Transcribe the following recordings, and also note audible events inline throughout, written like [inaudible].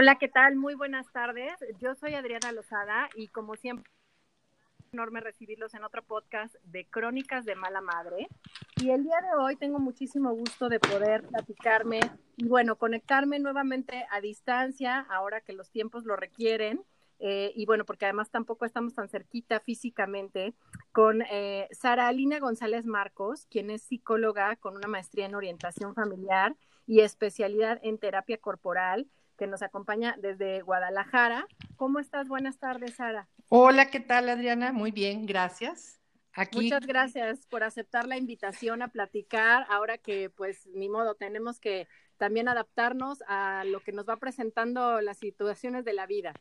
Hola, ¿qué tal? Muy buenas tardes. Yo soy Adriana Lozada y como siempre, enorme recibirlos en otro podcast de Crónicas de Mala Madre. Y el día de hoy tengo muchísimo gusto de poder platicarme y bueno, conectarme nuevamente a distancia, ahora que los tiempos lo requieren. Eh, y bueno, porque además tampoco estamos tan cerquita físicamente, con eh, Sara Alina González Marcos, quien es psicóloga con una maestría en orientación familiar y especialidad en terapia corporal que nos acompaña desde Guadalajara. ¿Cómo estás? Buenas tardes, Sara. Hola, ¿qué tal, Adriana? Muy bien, gracias. Aquí... Muchas gracias por aceptar la invitación a platicar. Ahora que, pues, ni modo, tenemos que también adaptarnos a lo que nos va presentando las situaciones de la vida.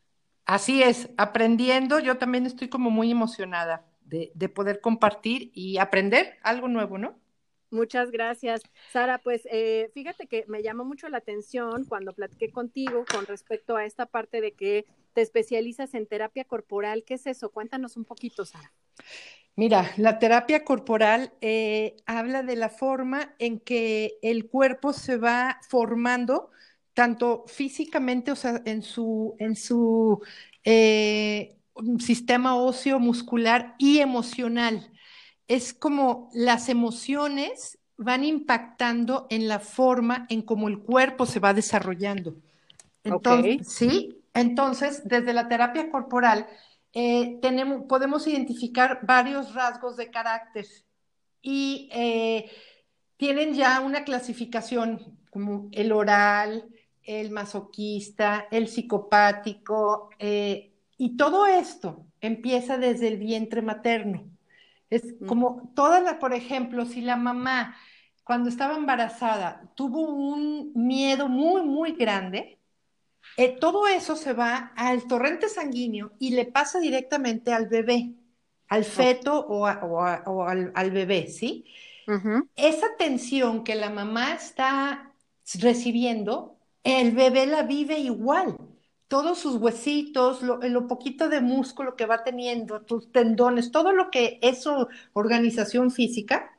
Así es, aprendiendo, yo también estoy como muy emocionada de, de poder compartir y aprender algo nuevo, ¿no? Muchas gracias. Sara, pues eh, fíjate que me llamó mucho la atención cuando platiqué contigo con respecto a esta parte de que te especializas en terapia corporal. ¿Qué es eso? Cuéntanos un poquito, Sara. Mira, la terapia corporal eh, habla de la forma en que el cuerpo se va formando, tanto físicamente, o sea, en su, en su eh, sistema óseo, muscular y emocional es como las emociones van impactando en la forma en cómo el cuerpo se va desarrollando. Entonces, sí, entonces desde la terapia corporal eh, tenemos, podemos identificar varios rasgos de carácter y eh, tienen ya una clasificación como el oral, el masoquista, el psicopático, eh, y todo esto empieza desde el vientre materno. Es como toda la, por ejemplo, si la mamá cuando estaba embarazada tuvo un miedo muy, muy grande, eh, todo eso se va al torrente sanguíneo y le pasa directamente al bebé, al feto o, al, bebé, ¿sí? Esa tensión que la mamá está recibiendo, el bebé la vive igual todos sus huesitos, lo, lo, poquito de músculo que va teniendo, tus tendones, todo lo que es su organización física,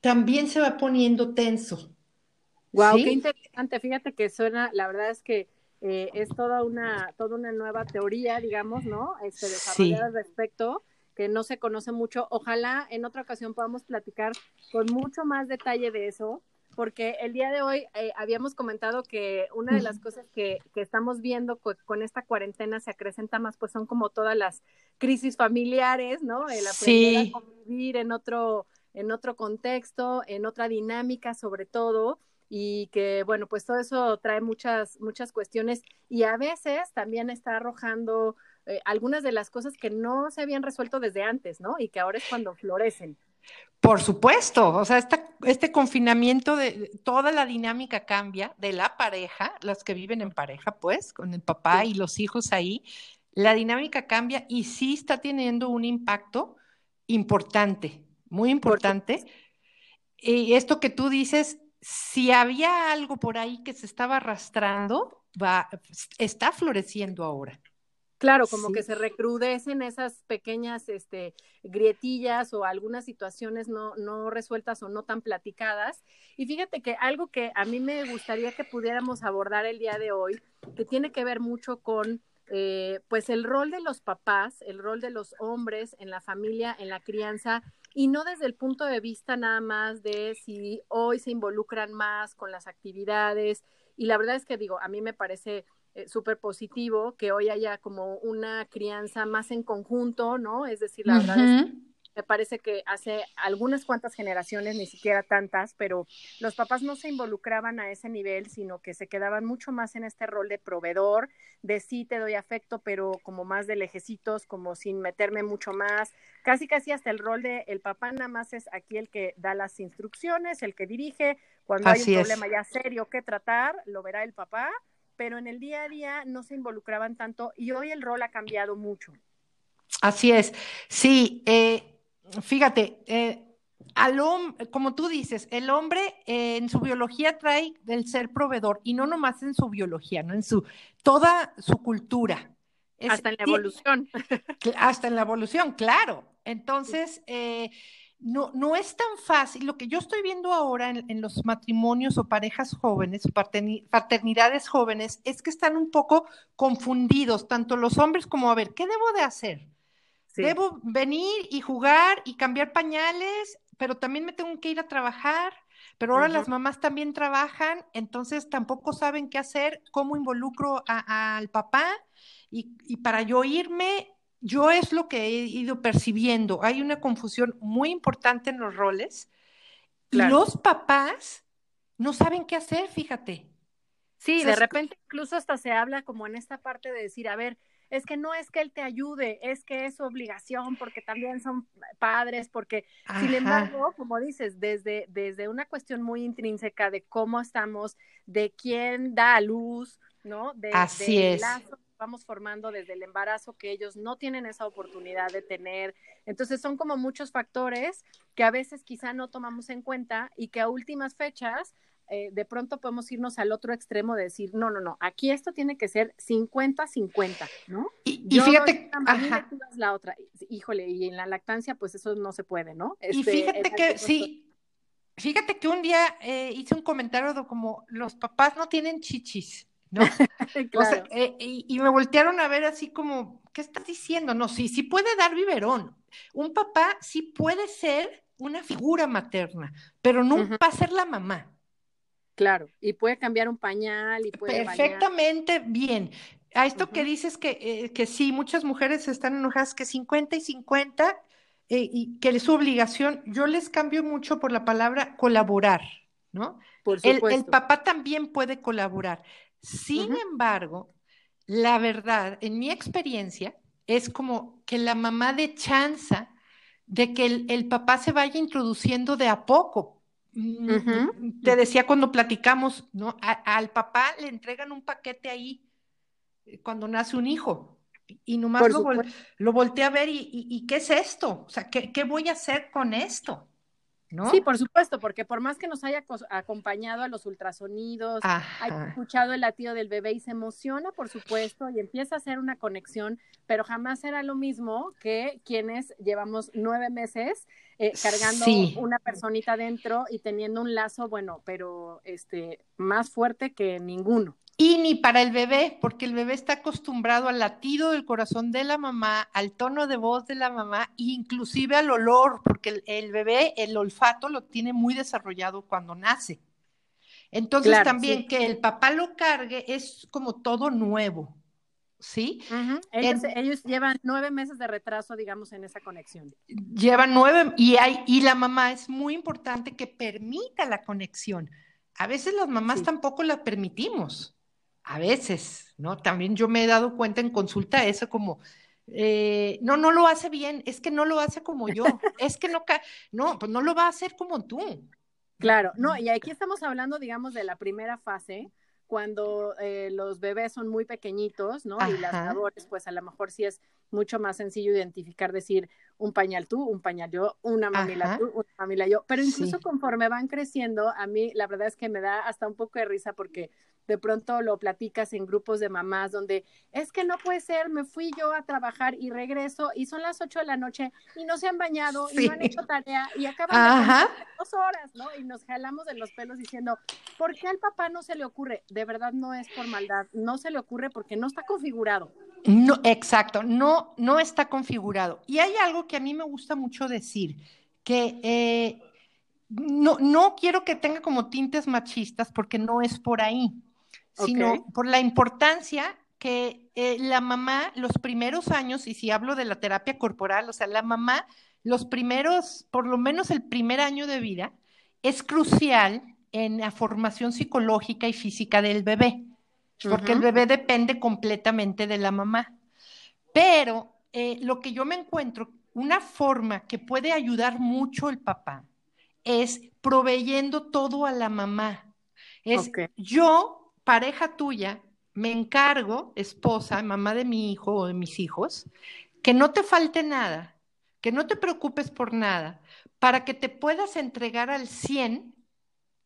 también se va poniendo tenso. Wow, qué interesante. Fíjate que suena, la verdad es que eh, es toda una, toda una nueva teoría, digamos, ¿no? Este, desarrollada al respecto, que no se conoce mucho. Ojalá en otra ocasión podamos platicar con mucho más detalle de eso porque el día de hoy eh, habíamos comentado que una de las cosas que, que estamos viendo con, esta cuarentena se acrecenta más, pues son como todas las crisis familiares, ¿no? El aprender a convivir en otro, en otro contexto, en otra dinámica sobre todo, y que, bueno, pues todo eso trae muchas, muchas cuestiones y a veces también está arrojando eh, algunas de las cosas que no se habían resuelto desde antes, ¿no? Y que ahora es cuando florecen. Por supuesto, o sea, este confinamiento de toda la dinámica cambia de la pareja, las que viven en pareja, pues, con el papá y los hijos ahí, la dinámica cambia y sí está teniendo un impacto importante, muy importante. Y esto que tú dices, si había algo por ahí que se estaba arrastrando, va, está floreciendo ahora. Claro, como que se recrudecen esas pequeñas este, grietillas o algunas situaciones no, no resueltas o no tan platicadas. Y fíjate que algo que a mí me gustaría que pudiéramos abordar el día de hoy, que tiene que ver mucho con eh, pues el rol de los papás, el rol de los hombres en la familia, en la crianza, y no desde el punto de vista nada más de si hoy se involucran más con las actividades. Y la verdad es que digo, a mí me parece eh, súper positivo que hoy haya como una crianza más en conjunto, ¿no? Es decir, la verdad es me parece que hace algunas cuantas generaciones, ni siquiera tantas, pero los papás no se involucraban a ese nivel, sino que se quedaban mucho más en este rol de proveedor, de sí te doy afecto, pero como más de lejecitos, como sin meterme mucho más, casi casi hasta el rol de el papá nada más es aquí el que da las instrucciones, el que dirige, cuando hay un problema ya serio que tratar, lo verá el papá, pero en el día a día no se involucraban tanto y hoy el rol ha cambiado mucho. Así es, sí, eh, fíjate, eh, al como tú dices, el hombre eh, en su biología trae el ser proveedor y no nomás en su biología, no en su toda su cultura. hasta en la evolución. [laughs] Hasta en la evolución, claro. Entonces, no, no es tan fácil. Lo que yo estoy viendo ahora en, los matrimonios o parejas jóvenes, paternidades jóvenes, es que están un poco confundidos, tanto los hombres como, a ver, ¿qué debo de hacer? Debo venir y jugar y cambiar pañales, pero también me tengo que ir a trabajar. Pero ahora las mamás también trabajan, entonces tampoco saben qué hacer, cómo involucro al papá. Y, y para yo irme, yo es lo que he ido percibiendo. Hay una confusión muy importante en los roles. Y los papás no saben qué hacer, fíjate. Sí, de repente incluso hasta se habla como en esta parte de decir, a ver, es que no es que él te ayude, es que es su obligación, porque también son padres, porque, sin embargo, como dices, desde, desde una cuestión muy intrínseca de cómo estamos, de quién da a luz, ¿no? De, Así es vamos formando desde el embarazo que ellos no tienen esa oportunidad de tener. Entonces son como muchos factores que a veces quizá no tomamos en cuenta y que a últimas fechas eh, de pronto podemos irnos al otro extremo de decir, no, no, no, aquí esto tiene que ser 50-50, ¿no? Y, fíjate, la otra, híjole, y en la lactancia pues eso no se puede, ¿no? y este, fíjate que sí, fíjate que un día eh, hice un comentario de como los papás no tienen chichis. ¿No? [laughs] Eh, y, me voltearon a ver así como, ¿qué estás diciendo? No, sí, sí puede dar biberón. Un papá sí puede ser una figura materna, pero no va a ser la mamá. Claro, y puede cambiar un pañal y puede Perfectamente bien. A esto que dices que, eh, que sí, muchas mujeres están enojadas que 50 y 50 eh, y que es su obligación, yo les cambio mucho por la palabra colaborar, ¿no? Por el, el, papá también puede colaborar. Sin embargo, la verdad, en mi experiencia, es como que la mamá de chanza de que el, papá se vaya introduciendo de a poco. Mm, te decía cuando platicamos, ¿no? al papá le entregan un paquete ahí eh, cuando nace un hijo y nomás lo, lo, voltea a ver y, y, ¿qué es esto? O sea, ¿qué, ¿qué voy a hacer con esto? Sí, por supuesto, porque por más que nos haya acompañado a los ultrasonidos, haya escuchado el latido del bebé y se emociona, por supuesto, y empieza a hacer una conexión, pero jamás será lo mismo que quienes llevamos nueve meses eh, cargando una personita dentro y teniendo un lazo, bueno, pero este más fuerte que ninguno. Y ni para el bebé, porque el bebé está acostumbrado al latido del corazón de la mamá, al tono de voz de la mamá, e inclusive al olor, porque el, bebé el olfato lo tiene muy desarrollado cuando nace. Entonces también que el papá lo cargue es como todo nuevo, ¿sí? ellos, llevan nueve meses de retraso, digamos, en esa conexión. Llevan nueve y hay y la mamá es muy importante que permita la conexión. A veces las mamás tampoco la permitimos a veces, ¿no? También yo me he dado cuenta en consulta eso como, eh, no, no lo hace bien, es que no lo hace como yo, [laughs] es que no, no, pues no lo va a hacer como tú. Claro, no, y aquí estamos hablando, digamos, de la primera fase, cuando eh, los bebés son muy pequeñitos, ¿no? Y las labores, pues a lo mejor sí es mucho más sencillo identificar, decir, un pañal tú, un pañal yo, una mamila tú, una mamila yo. Pero incluso conforme van creciendo, a mí la verdad es que me da hasta un poco de risa porque de pronto lo platicas en grupos de mamás donde es que no puede ser, me fui yo a trabajar y regreso y son las ocho de la noche y no se han bañado y no han hecho tarea y acaban de dos horas, ¿no? Y nos jalamos de los pelos diciendo, ¿por qué al papá no se le ocurre? De verdad no es por maldad, no se le ocurre porque no está configurado. No, exacto, no, no está configurado. Y hay algo que a mí me gusta mucho decir, que eh, no, no quiero que tenga como tintes machistas porque no es por ahí sino por la importancia que eh, la mamá, los primeros años, y si hablo de la terapia corporal, o sea, la mamá, los primeros, por lo menos el primer año de vida, es crucial en la formación psicológica y física del bebé, porque el bebé depende completamente de la mamá. Pero eh, lo que yo me encuentro, una forma que puede ayudar mucho el papá es proveyendo todo a la mamá. Es yo, pareja tuya, me encargo, esposa, mamá de mi hijo o de mis hijos, que no te falte nada, que no te preocupes por nada, para que te puedas entregar al 100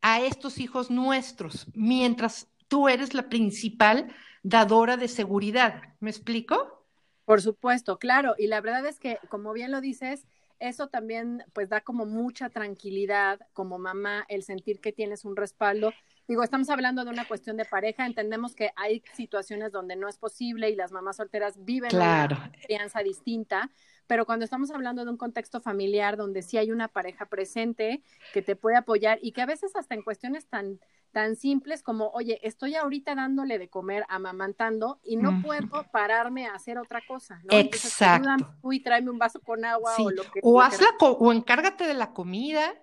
a estos hijos nuestros, mientras tú eres la principal dadora de seguridad. ¿Me explico? Por supuesto, claro. Y la verdad es que, como bien lo dices, eso también pues da como mucha tranquilidad como mamá el sentir que tienes un respaldo. Digo, estamos hablando de una cuestión de pareja, entendemos que hay situaciones donde no es posible y las mamás solteras viven una crianza distinta, pero cuando estamos hablando de un contexto familiar donde sí hay una pareja presente que te puede apoyar y que a veces hasta en cuestiones tan tan simples como, oye, estoy ahorita dándole de comer, amamantando y no puedo pararme a hacer otra cosa, ¿no? Exacto. uy, tráeme un vaso con agua o lo que O hazla o encárgate de la comida.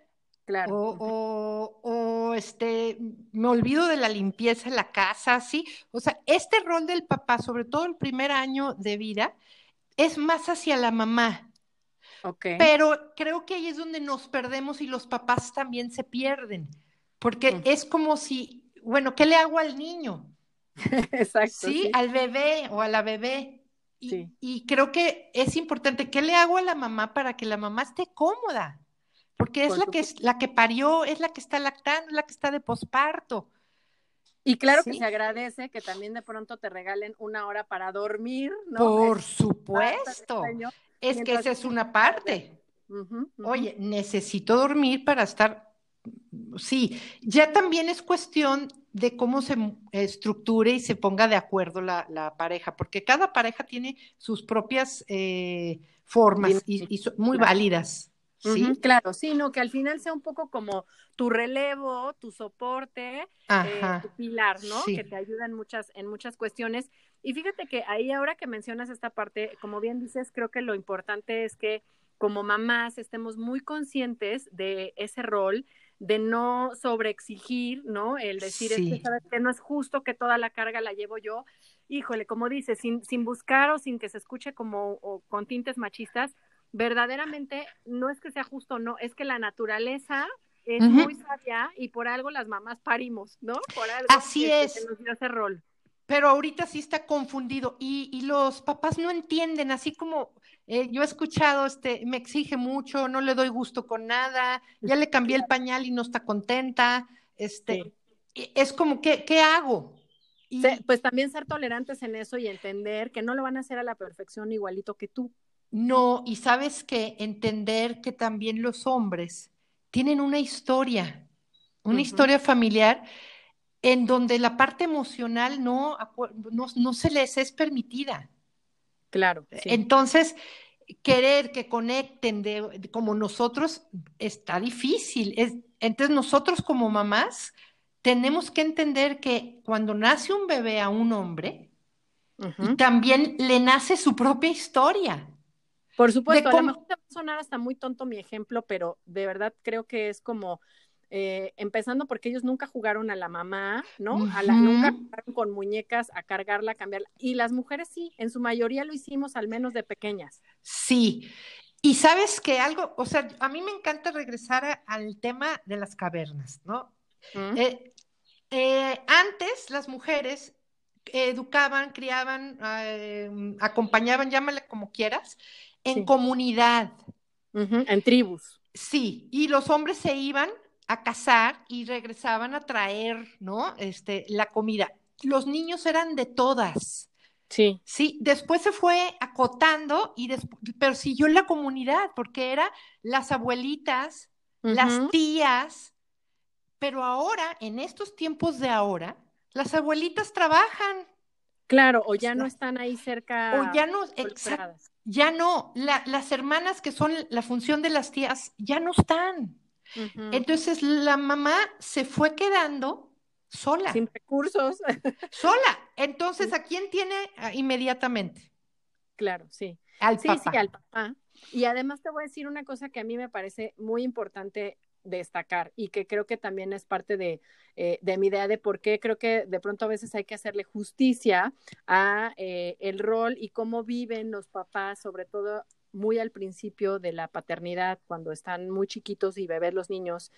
Claro. O, o, este, me olvido de la limpieza en la casa, sí. O sea, este rol del papá, sobre todo el primer año de vida, es más hacia la mamá. Okay. Pero creo que ahí es donde nos perdemos y los papás también se pierden, porque mm. es como si, bueno, ¿qué le hago al niño? [laughs] Exacto. ¿Sí? al bebé o a la bebé. Y, sí. y creo que es importante, ¿qué le hago a la mamá para que la mamá esté cómoda? Porque es la que, la que parió, es la que está lactando, es la que está de posparto. Y claro que se agradece que también de pronto te regalen una hora para dormir, ¿no? Por supuesto. Es que esa es una parte. Oye, necesito dormir para estar. Sí, ya también es cuestión de cómo se estructure y se ponga de acuerdo la, pareja, porque cada pareja tiene sus propias eh, formas y, son muy válidas. ¿Sí? claro, sí, no, que al final sea un poco como tu relevo, tu soporte, eh, tu pilar, ¿no? Que te ayuda en muchas, en muchas cuestiones. Y fíjate que ahí ahora que mencionas esta parte, como bien dices, creo que lo importante es que como mamás estemos muy conscientes de ese rol, de no sobreexigir, ¿no? El decir, que, ¿sabes que No es justo que toda la carga la llevo yo. Híjole, como dices, sin, sin buscar o sin que se escuche como o con tintes machistas, verdaderamente no es que sea justo, no, es que la naturaleza es muy sabia y por algo las mamás parimos, ¿no? Por algo Así que, es. nos dio ese rol. Pero ahorita sí está confundido y, y los papás no entienden, así como eh, yo he escuchado, este, me exige mucho, no le doy gusto con nada, ya le cambié el pañal y no está contenta, este, es como, ¿qué, qué hago? Y... pues también ser tolerantes en eso y entender que no lo van a hacer a la perfección igualito que tú. No, y sabes que entender que también los hombres tienen una historia, una historia familiar en donde la parte emocional no, no, se les es permitida. Claro. Entonces, querer que conecten de, como nosotros está difícil. Es, entonces, nosotros como mamás tenemos que entender que cuando nace un bebé a un hombre, también le nace su propia historia. Por supuesto, a lo mejor te va a sonar hasta muy tonto mi ejemplo, pero de verdad creo que es como eh, empezando porque ellos nunca jugaron a la mamá, ¿no? a la, nunca jugaron con muñecas a cargarla, a cambiarla. Y las mujeres sí, en su mayoría lo hicimos al menos de pequeñas. Sí. Y sabes que algo, o sea, a mí me encanta regresar al tema de las cavernas, ¿no? Eh, eh, antes las mujeres educaban, criaban, acompañaban, llámale como quieras, en comunidad. En tribus. Sí, y los hombres se iban a cazar y regresaban a traer, ¿no? Este, la comida. Los niños eran de todas. Sí. Sí, después se fue acotando y pero siguió la comunidad porque era las abuelitas, las tías, pero ahora, en estos tiempos de ahora, las abuelitas trabajan. Claro, o ya no están ahí cerca. O ya no, ya no, las hermanas que son la función de las tías ya no están. Entonces la mamá se fue quedando sola. Sin recursos. [laughs] sola. Entonces, ¿a quién tiene ah, inmediatamente? Claro, sí. Al sí, papá. sí, al papá. Y además te voy a decir una cosa que a mí me parece muy importante destacar y que creo que también es parte de, eh, de mi idea de por qué creo que de pronto a veces hay que hacerle justicia a eh, el rol y cómo viven los papás, sobre todo muy al principio de la paternidad, cuando están muy chiquitos y bebés los niños,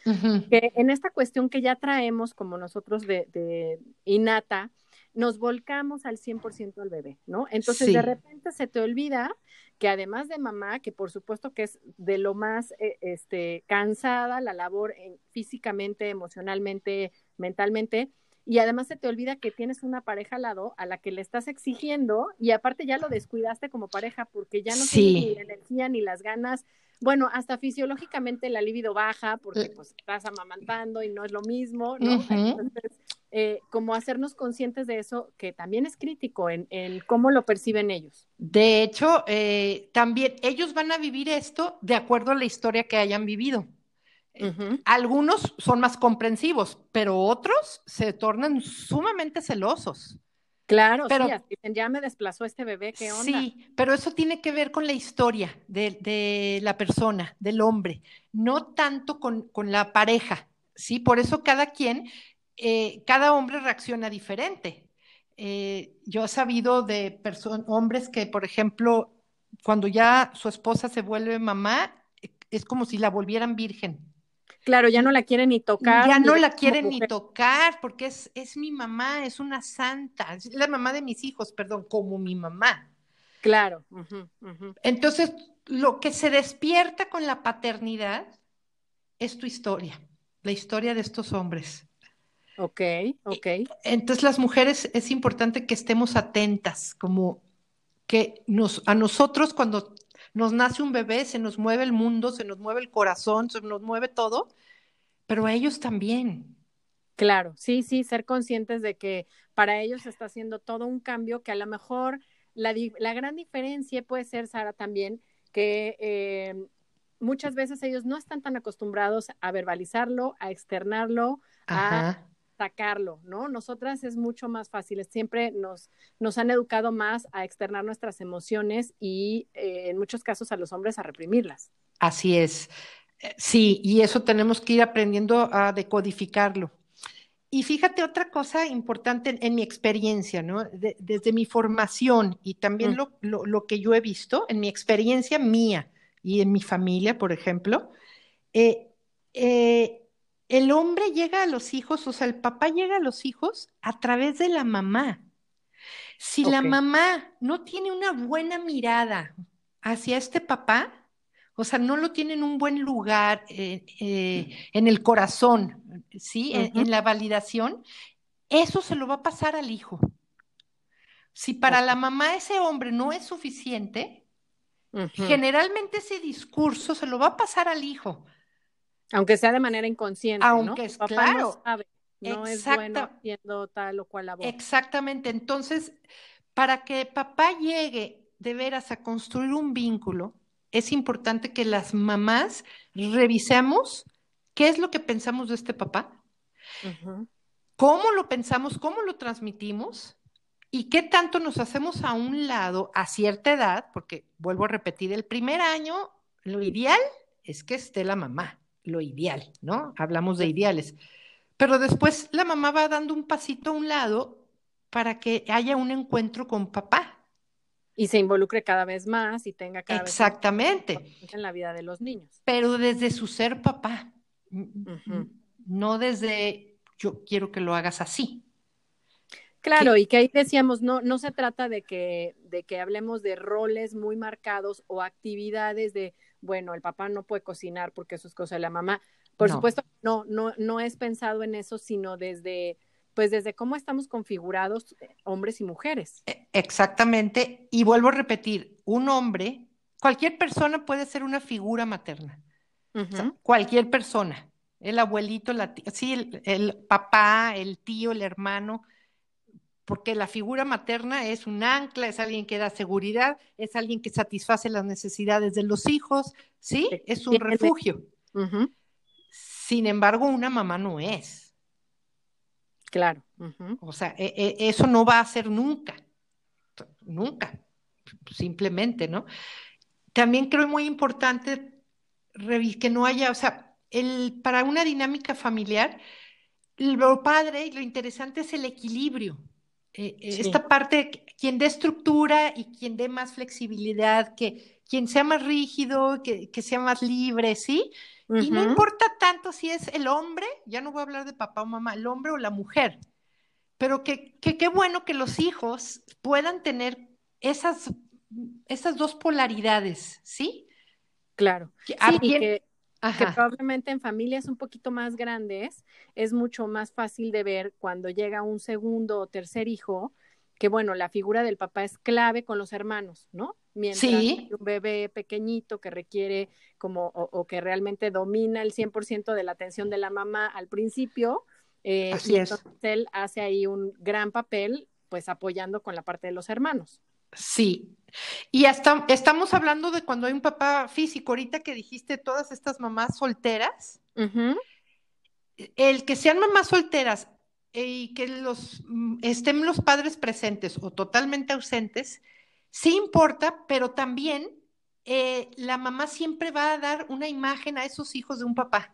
que en esta cuestión que ya traemos como nosotros de, de innata, nos volcamos al 100% al bebé, ¿no? Entonces Sí. de repente se te olvida que además de mamá, que por supuesto que es de lo más eh, este, cansada la labor en- físicamente, emocionalmente, mentalmente, y además se te olvida que tienes una pareja al lado a la que le estás exigiendo y aparte ya lo descuidaste como pareja porque ya no Sí. tienes ni la energía ni las ganas. Bueno, hasta fisiológicamente la libido baja porque Eh. pues estás amamantando y no es lo mismo, ¿no? Entonces, eh, como hacernos conscientes de eso, que también es crítico en, en cómo lo perciben ellos. De hecho, eh, también ellos van a vivir esto de acuerdo a la historia que hayan vivido. Eh. Algunos son más comprensivos, pero otros se tornan sumamente celosos. Claro, Pero- sí, ya me desplazó este bebé, ¿qué onda? Sí, pero eso tiene que ver con la historia de, de la persona, del hombre, no tanto con, con la pareja, ¿sí? Por eso cada quien, eh, cada hombre reacciona diferente. Eh, yo he sabido de hombres que, por ejemplo, cuando ya su esposa se vuelve mamá, eh, es como si la volvieran virgen. Claro, ya no la quieren ni tocar. Ya no la quieren ni tocar porque es, es mi mamá, es una santa, es la mamá de mis hijos, perdón, como mi mamá. Claro. Entonces, lo que se despierta con la paternidad es tu historia, la historia de estos hombres. Ok, ok. Entonces, las mujeres es importante que estemos atentas, como que nos, a nosotros cuando nos nace un bebé se nos mueve el mundo, se nos mueve el corazón, se nos mueve todo, pero a ellos también. Claro, sí, sí, ser conscientes de que para ellos se está haciendo todo un cambio que a lo mejor la, la gran diferencia puede ser, Sara, también que eh, muchas veces ellos no están tan acostumbrados a verbalizarlo, a externarlo, a Ajá. sacarlo, ¿no? Nosotras es mucho más fácil, siempre nos, nos han educado más a externar nuestras emociones y eh, en muchos casos a los hombres a reprimirlas. Así es. Eh, Sí, y eso tenemos que ir aprendiendo a decodificarlo. Y fíjate otra cosa importante en, en mi experiencia, ¿no? De- desde mi formación y también Mm. lo, lo- lo que yo he visto, en mi experiencia mía y en mi familia, por ejemplo, eh, eh, el hombre llega a los hijos, o sea, el papá llega a los hijos a través de la mamá. Si la mamá no tiene una buena mirada hacia este papá, o sea, no lo tiene en un buen lugar, eh, eh, en el corazón, ¿sí? En, Ujú. en la validación, eso se lo va a pasar al hijo. Si para la mamá ese hombre no es suficiente, generalmente ese discurso se lo va a pasar al hijo. Aunque sea de manera inconsciente, Aunque ¿no? es- Papá claro. no sabe, no es bueno haciendo tal o cual labor. Exactamente. Entonces, para que papá llegue de veras a construir un vínculo, es importante que las mamás revisemos qué es lo que pensamos de este papá, cómo lo pensamos, cómo lo transmitimos y qué tanto nos hacemos a un lado a cierta edad, porque vuelvo a repetir, el primer año lo ideal es que esté la mamá, lo ideal, ¿no? Hablamos de ideales. Pero después la mamá va dando un pasito a un lado para que haya un encuentro con papá. Y se involucre cada vez más y tenga cada Exactamente, vez más en la vida de los niños. pero desde su ser papá, no desde yo quiero que lo hagas así. Claro, y que ahí decíamos, no, no se trata de que, de que hablemos de roles muy marcados o actividades de, bueno, el papá no puede cocinar porque eso es cosa de la mamá. Por No. supuesto, no, no, no es pensado en eso, sino desde, pues desde cómo estamos configurados eh, hombres y mujeres. E- Exactamente, y vuelvo a repetir, un hombre, cualquier persona puede ser una figura materna, o sea, Ujú. cualquier persona, el abuelito, la tía, sí, el, el papá, el tío, el hermano, porque la figura materna es un ancla, es alguien que da seguridad, es alguien que satisface las necesidades de los hijos, ¿sí? Es un refugio. Sin embargo, una mamá no es. Claro. O sea, e, e, eso no va a ser nunca, nunca, simplemente, ¿no? También creo muy importante que no haya, o sea, el, para una dinámica familiar, lo padre y lo interesante es el equilibrio. Eh, eh, esta parte, quien dé estructura y quien dé más flexibilidad, que quien sea más rígido, que, sea más libre, ¿sí? Y no importa tanto si es el hombre, ya no voy a hablar de papá o mamá, el hombre o la mujer, pero que qué bueno que los hijos puedan tener esas, esas dos polaridades, ¿sí? Claro. Sí, que, que probablemente en familias un poquito más grandes es mucho más fácil de ver cuando llega un segundo o tercer hijo, que bueno, la figura del papá es clave con los hermanos, ¿no? Mientras un bebé pequeñito que requiere como o, que realmente domina el 100% de la atención de la mamá al principio, eh, y entonces él hace ahí un gran papel, pues apoyando con la parte de los hermanos. Sí, y hasta estamos hablando de cuando hay un papá físico, ahorita que dijiste todas estas mamás solteras, el que sean mamás solteras y que los mm, estén los padres presentes o totalmente ausentes, sí importa, pero también eh, la mamá siempre va a dar una imagen a esos hijos de un papá.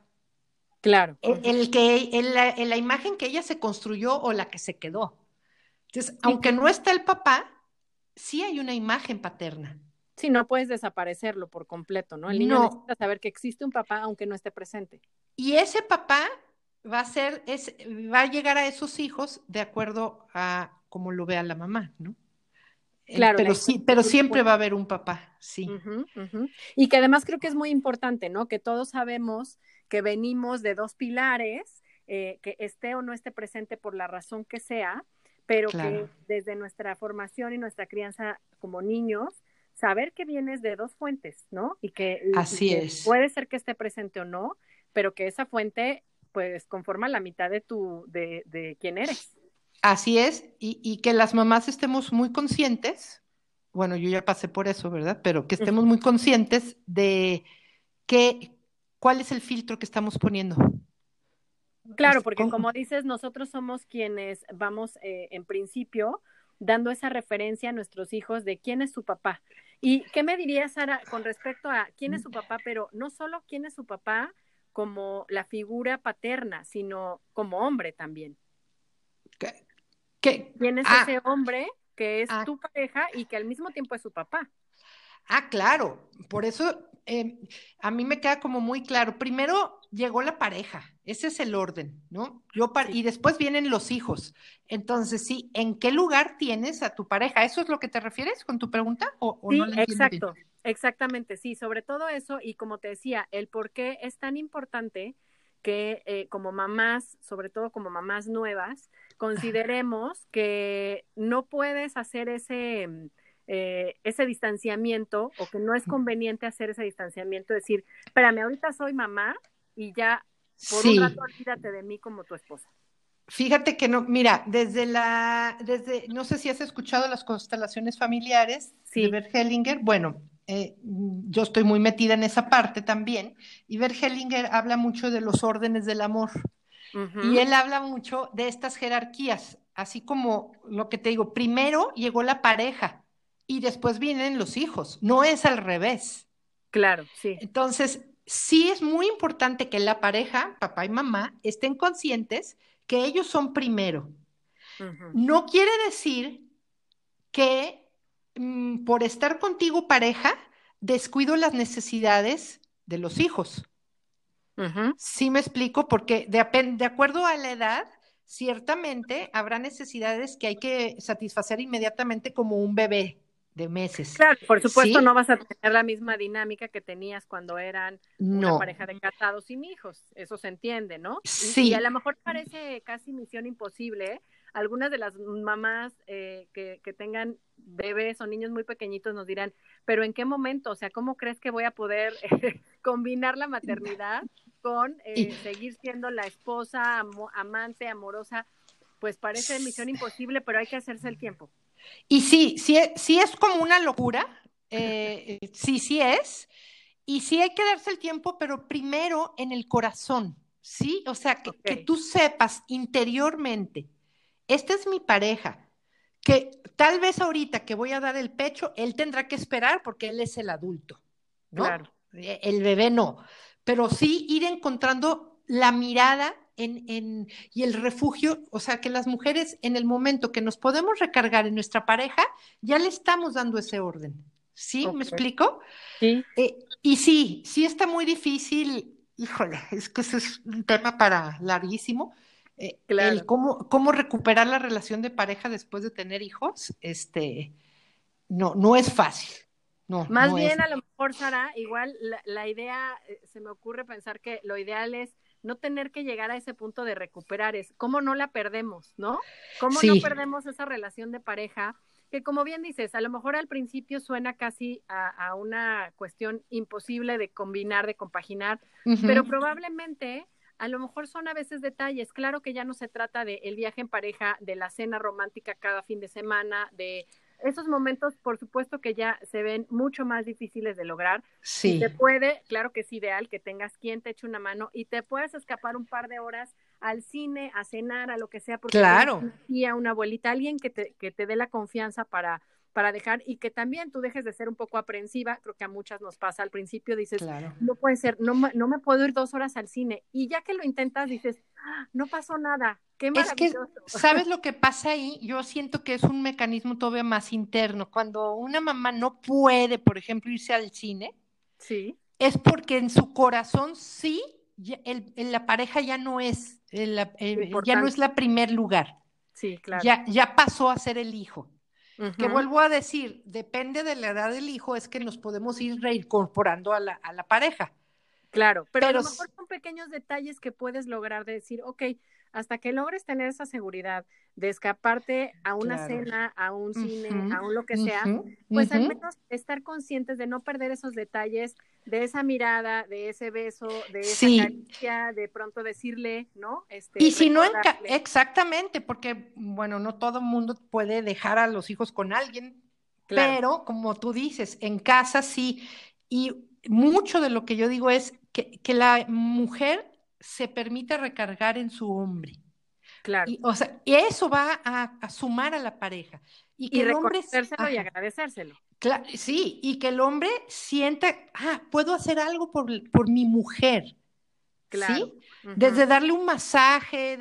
Claro. El, que, la, la, imagen que ella se construyó o la que se quedó. Entonces, aunque no está el papá, sí hay una imagen paterna. Sí, no puedes desaparecerlo por completo, ¿no? El niño necesita saber que existe un papá aunque no esté presente. Y ese papá va a ser, es, va a llegar a esos hijos de acuerdo a cómo lo vea la mamá, ¿no? Eh, claro. Pero sí, pero siempre va a haber un papá, sí. Y que además creo que es muy importante, ¿no? Que todos sabemos que venimos de dos pilares, eh, que esté o no esté presente por la razón que sea, pero que desde nuestra formación y nuestra crianza como niños, saber que vienes de dos fuentes, ¿no? Y que, Así es. puede ser que esté presente o no, pero que esa fuente pues conforma la mitad de tu, de, de quién eres. Así es, y, y, que las mamás estemos muy conscientes, bueno, yo ya pasé por eso, ¿verdad? Pero que estemos muy conscientes de que, cuál es el filtro que estamos poniendo. Claro, porque como dices, nosotros somos quienes vamos eh, en principio dando esa referencia a nuestros hijos de quién es su papá. ¿Y qué me dirías, Sara, con respecto a quién es su papá, pero no solo quién es su papá como la figura paterna, sino como hombre también? ¿Qué? ¿Quién es ah. ese hombre que es ah. tu pareja y que al mismo tiempo es su papá? Ah, claro. Por eso eh, a mí me queda como muy claro. Primero llegó la pareja, ese es el orden, ¿no? Yo Y después vienen los hijos. Entonces, sí, ¿en qué lugar tienes a tu pareja? ¿Eso es lo que te refieres con tu pregunta? ¿O, sí, exacto, exactamente, sí, sobre todo eso y como te decía, el por qué es tan importante que eh, como mamás, sobre todo como mamás nuevas, consideremos que no puedes hacer ese eh, ese distanciamiento o que no es conveniente hacer ese distanciamiento, decir, espérame, ahorita soy mamá y ya por un rato olvídate de mí como tu esposa. Fíjate que no, mira, desde la, desde, no sé si has escuchado las constelaciones familiares de Bert Hellinger, bueno, eh, yo estoy muy metida en esa parte también, y Bert Hellinger habla mucho de los órdenes del amor, y él habla mucho de estas jerarquías, así como lo que te digo, primero llegó la pareja, y después vienen los hijos, no es al revés. Claro, sí. Entonces, sí es muy importante que la pareja, papá y mamá, estén conscientes que ellos son primero. No quiere decir que mm, por estar contigo pareja, descuido las necesidades de los hijos. Sí me explico, porque de, de acuerdo a la edad, ciertamente habrá necesidades que hay que satisfacer inmediatamente como un bebé de meses. Claro, por supuesto no vas a tener la misma dinámica que tenías cuando eran una pareja de casados sin hijos, eso se entiende, ¿no? Sí. Y, a lo mejor parece casi misión imposible. Algunas de las mamás eh, que, que tengan bebés o niños muy pequeñitos nos dirán, pero ¿en qué momento? O sea, ¿cómo crees que voy a poder [laughs] combinar la maternidad con eh, seguir siendo la esposa, amante, amorosa? Pues parece misión imposible, pero hay que hacerse el tiempo. Y sí, sí, sí es como una locura, eh, [laughs] sí, sí es, y sí hay que darse el tiempo, pero primero en el corazón, ¿sí? O sea, que, que tú sepas interiormente, esta es mi pareja, que tal vez ahorita que voy a dar el pecho, él tendrá que esperar porque él es el adulto, ¿no? Claro. E, el bebé no, pero sí ir encontrando la mirada en, en, y el refugio, o sea, que las mujeres en el momento que nos podemos recargar en nuestra pareja, ya le estamos dando ese orden. ¿Sí? ¿Me explico? Sí. Eh, y sí, sí está muy difícil, híjole, [laughs] es que eso es un tema para larguísimo. Eh, el cómo, cómo recuperar la relación de pareja después de tener hijos, este, no, no es fácil. No, Más bien, a lo mejor, Sara, igual la, la idea, eh, se me ocurre pensar que lo ideal es no tener que llegar a ese punto de recuperar, es cómo no la perdemos, ¿no? ¿Cómo no perdemos esa relación de pareja? Que como bien dices, a lo mejor al principio suena casi a, una cuestión imposible de combinar, de compaginar, pero probablemente a lo mejor son a veces detalles. Claro que ya no se trata de el viaje en pareja, de la cena romántica cada fin de semana, de esos momentos, por supuesto que ya se ven mucho más difíciles de lograr. Sí. Se puede, claro que es ideal que tengas quien te eche una mano y te puedas escapar un par de horas al cine, a cenar, a lo que sea, porque claro. y a una abuelita, alguien que te, que te dé la confianza para para dejar y que también tú dejes de ser un poco aprensiva, creo que a muchas nos pasa al principio, dices, no puede ser, no, no me puedo ir dos horas al cine y ya que lo intentas dices, ah, no pasó nada, qué maravilloso. Es que, [laughs] ¿sabes lo que pasa ahí? Yo siento que es un mecanismo todavía más interno. Cuando una mamá no puede, por ejemplo, irse al cine, sí. es porque en su corazón sí, el, la pareja ya no es, el, ya no es la primer lugar. Sí, claro. Ya, ya pasó a ser el hijo. Que vuelvo a decir, depende de la edad del hijo, es que nos podemos ir reincorporando a la, a la pareja. Claro, pero, a lo mejor son pequeños detalles que puedes lograr de decir, ok, hasta que logres tener esa seguridad de escaparte a una cena, a un cine, a un lo que sea, pues al menos estar conscientes de no perder esos detalles, de esa mirada, de ese beso, de esa caricia, de pronto decirle, ¿no? Este, y si no, exactamente, porque, bueno, no todo el mundo puede dejar a los hijos con alguien, pero como tú dices, en casa sí, y mucho de lo que yo digo es que, que la mujer se permite recargar en su hombre. Claro. Y, o sea, eso va a, sumar a la pareja. Y que el hombre. y agradecérselo. Claro, sí, y que el hombre sienta, ah, puedo hacer algo por, por mi mujer. Claro. ¿Sí? Desde darle un masaje,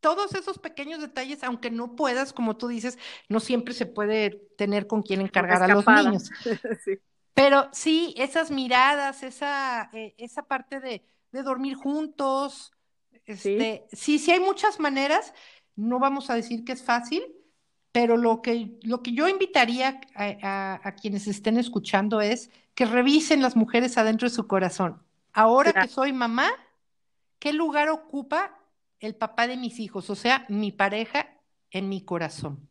todos esos pequeños detalles, aunque no puedas, como tú dices, no siempre se puede tener con quien encargar a los niños. [laughs] sí. Pero sí, esas miradas, esa, eh, esa parte de, de dormir juntos. Este, ¿Sí? sí, hay muchas maneras. No vamos a decir que es fácil, pero lo que, lo que yo invitaría a, quienes estén escuchando es que revisen las mujeres adentro de su corazón. Ahora que soy mamá, ¿qué lugar ocupa el papá de mis hijos? O sea, mi pareja en mi corazón.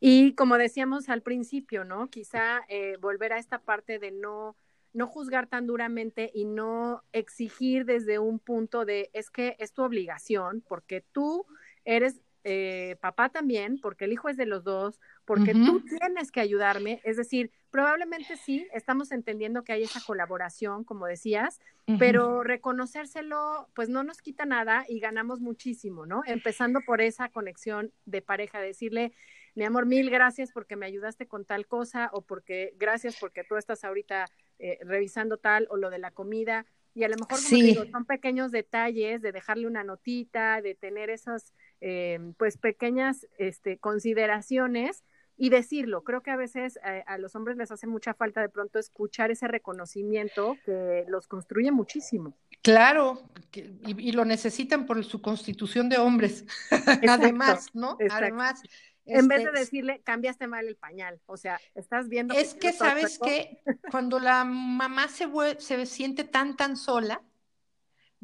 Y como decíamos al principio, ¿no? Quizá eh, volver a esta parte de no no juzgar tan duramente y no exigir desde un punto de es que es tu obligación, porque tú eres eh, papá también, porque el hijo es de los dos, porque tú tienes que ayudarme. Es decir, probablemente sí, estamos entendiendo que hay esa colaboración, como decías, pero reconocérselo, pues no nos quita nada y ganamos muchísimo, ¿no? Empezando por esa conexión de pareja, decirle, mi amor, mil gracias porque me ayudaste con tal cosa o porque gracias porque tú estás ahorita eh, revisando tal o lo de la comida. Y a lo mejor, como digo, son pequeños detalles de dejarle una notita, de tener esas, eh, pues, pequeñas este, consideraciones y decirlo. Creo que a veces eh, a los hombres les hace mucha falta de pronto escuchar ese reconocimiento que los construye muchísimo. Claro, y, lo necesitan por su constitución de hombres. [laughs] Además, ¿no? Además, en vez de este, decirle, cambiaste mal el pañal, o sea, estás viendo... Es que, sabes que cuando la mamá se, se siente tan, tan sola,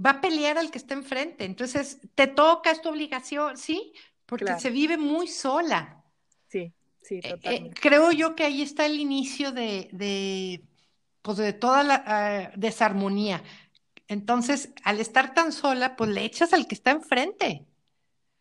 va a pelear al que está enfrente. Entonces, te toca, es tu obligación, ¿sí? Porque se vive muy sola. Sí, sí, eh, eh, totalmente. creo yo que ahí está el inicio de, de, pues de toda la ah, desarmonía. Entonces, al estar tan sola, pues le echas al que está enfrente.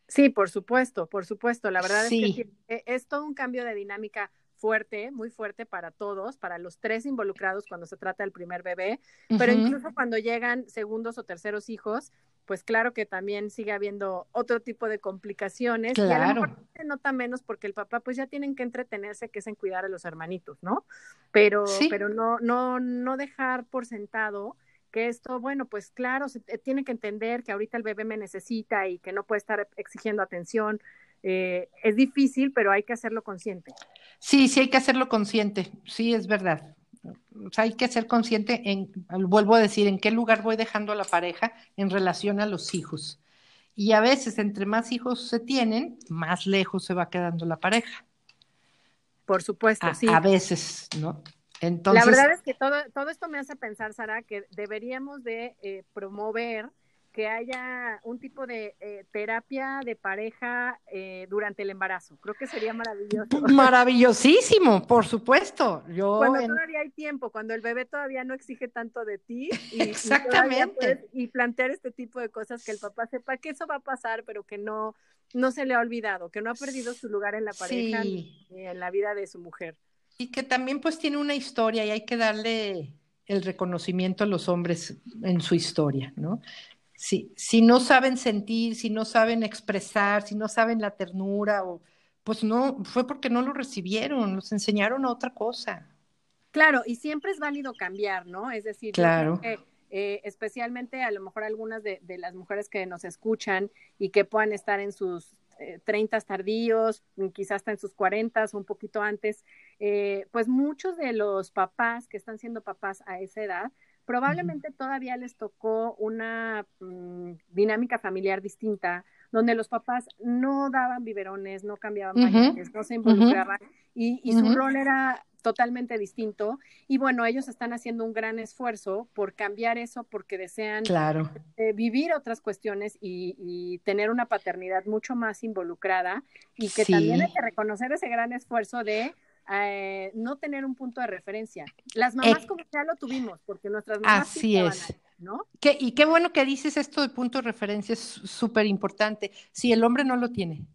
Sí, por supuesto, por supuesto. La verdad es que e, es todo un cambio de dinámica fuerte, muy fuerte para todos, para los tres involucrados cuando se trata del primer bebé, pero incluso cuando llegan segundos o terceros hijos, pues claro que también sigue habiendo otro tipo de complicaciones. Claro. Y a lo mejor se nota menos porque el papá pues ya tienen que entretenerse, que es en cuidar a los hermanitos, ¿no? Pero, pero no, no, no dejar por sentado que esto, bueno, pues claro, se tiene que entender que ahorita el bebé me necesita y que no puede estar exigiendo atención. Eh, es difícil, pero hay que hacerlo consciente. Sí, sí hay que hacerlo consciente, sí, es verdad. O sea, hay que ser consciente en, vuelvo a decir, en qué lugar voy dejando a la pareja en relación a los hijos. Y a veces, entre más hijos se tienen, más lejos se va quedando la pareja. Por supuesto, sí. A veces, ¿no? Entonces, la verdad es que todo, todo esto me hace pensar, Sara, que deberíamos de eh, promover que haya un tipo de eh, terapia de pareja eh, durante el embarazo. Creo que sería maravilloso. Maravillosísimo, por supuesto. Yo cuando todavía hay tiempo, cuando el bebé todavía no exige tanto de ti. Y, Exactamente. Y, plantear este tipo de cosas que el papá sepa que eso va a pasar, pero que no, no se le ha olvidado, que no ha perdido su lugar en la pareja y en la vida de su mujer. Y que también pues tiene una historia y hay que darle el reconocimiento a los hombres en su historia, ¿no? Si, si no saben sentir, si no saben expresar, si no saben la ternura, o, pues no, fue porque no lo recibieron, los enseñaron a otra cosa. Claro, y siempre es válido cambiar, ¿no? Es decir, claro. Eh, especialmente a lo mejor algunas de, las mujeres que nos escuchan y que puedan estar en sus eh, 30 tardíos, quizás hasta en sus 40 o un poquito antes, eh, pues muchos de los papás que están siendo papás a esa edad, probablemente todavía les tocó una mm, dinámica familiar distinta, donde los papás no daban biberones, no cambiaban pañales, no se involucraban y, su rol era totalmente distinto. Y bueno, ellos están haciendo un gran esfuerzo por cambiar eso porque desean eh, vivir otras cuestiones y, tener una paternidad mucho más involucrada y que también hay que reconocer ese gran esfuerzo de eh, no tener un punto de referencia. Las mamás como ya lo tuvimos, porque nuestras mamás así es. ¿no? y qué bueno que dices esto de punto de referencia, es súper importante. Si el hombre no lo tiene.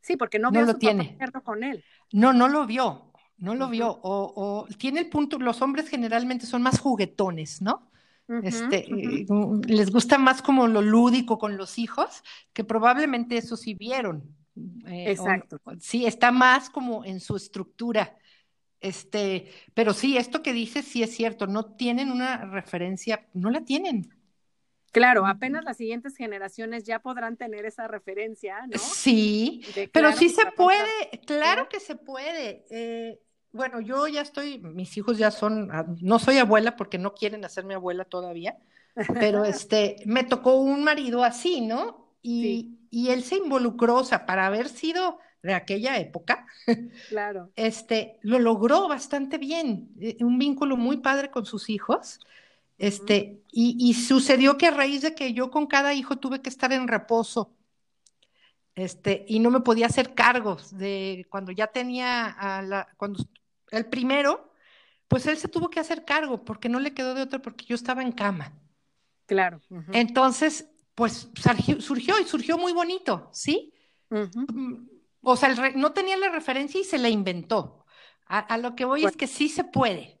Sí, porque no, vio lo tiene. con él. No, no lo vio, no lo vio. O, o, tiene el punto, los hombres generalmente son más juguetones, ¿no? este, eh, les gusta más como lo lúdico con los hijos, que probablemente eso sí vieron, eh, Exacto. sí, está más como en su estructura. Este, pero sí, esto que dices sí es cierto, no tienen una referencia, no la tienen. Claro, apenas las siguientes generaciones ya podrán tener esa referencia, ¿no? Sí, pero sí se puede, claro que se puede. Eh, bueno, yo ya estoy, mis hijos ya son, ah, no soy abuela porque no quieren hacerme abuela todavía, pero [laughs] este, me tocó un marido así, ¿no? Y, y él se involucró, o sea, para haber sido de aquella época, [laughs] claro. este, lo logró bastante bien, eh, un vínculo muy padre con sus hijos. Este, y, y, sucedió que a raíz de que yo con cada hijo tuve que estar en reposo, este, y no me podía hacer cargos de cuando ya tenía a la, cuando el primero, pues él se tuvo que hacer cargo porque no le quedó de otro porque yo estaba en cama. Claro. Entonces, pues surgió, y surgió muy bonito, ¿sí? Mm, o sea, no tenía la referencia y se la inventó. A, lo que voy es que sí se puede.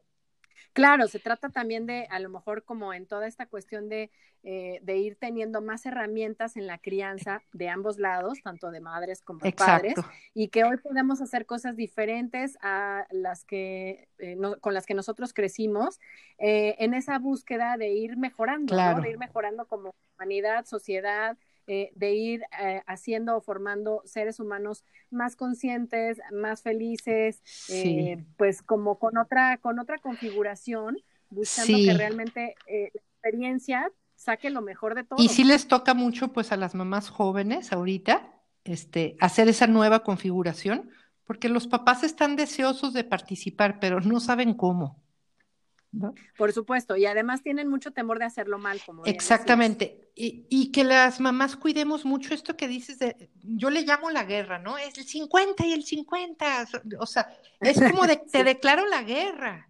Claro, se trata también de, a lo mejor como en toda esta cuestión de, eh, de ir teniendo más herramientas en la crianza de ambos lados, tanto de madres como de padres, y que hoy podemos hacer cosas diferentes a las que, eh, con las que nosotros crecimos, eh, en esa búsqueda de ir mejorando, de ir mejorando como humanidad, sociedad, eh, de ir eh, haciendo o formando seres humanos más conscientes, más felices, eh, pues como con otra, con otra configuración, buscando que realmente la experiencia saque lo mejor de todo. Y sí les toca mucho pues a las mamás jóvenes ahorita este, hacer esa nueva configuración, porque los papás están deseosos de participar, pero no saben cómo. Por supuesto, y además tienen mucho temor de hacerlo mal, como Exactamente, y, y, que las mamás cuidemos mucho esto que dices de, yo le llamo la guerra, ¿no? Es el 50 y el 50, o sea, es como de, [laughs] te declaro la guerra.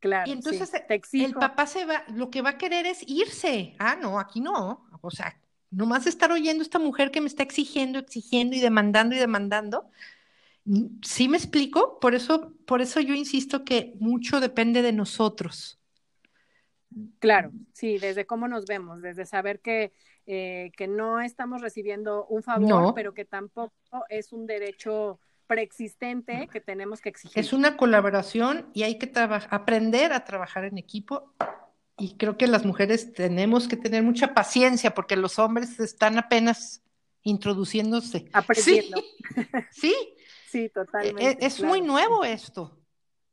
Claro. Y entonces el papá se va, lo que va a querer es irse. Ah, no, aquí no. O sea, nomás estar oyendo esta mujer que me está exigiendo, exigiendo y demandando y demandando. ¿Sí me explico? Por eso, por eso yo insisto que mucho depende de nosotros. Claro, sí, desde cómo nos vemos, desde saber que, eh, que no estamos recibiendo un favor, pero que tampoco es un derecho preexistente que tenemos que exigir. Es una colaboración y hay que aprender a trabajar en equipo. Y creo que las mujeres tenemos que tener mucha paciencia porque los hombres están apenas introduciéndose. Aprendiendo. Sí, [laughs] sí, totalmente. E-, es, muy nuevo esto.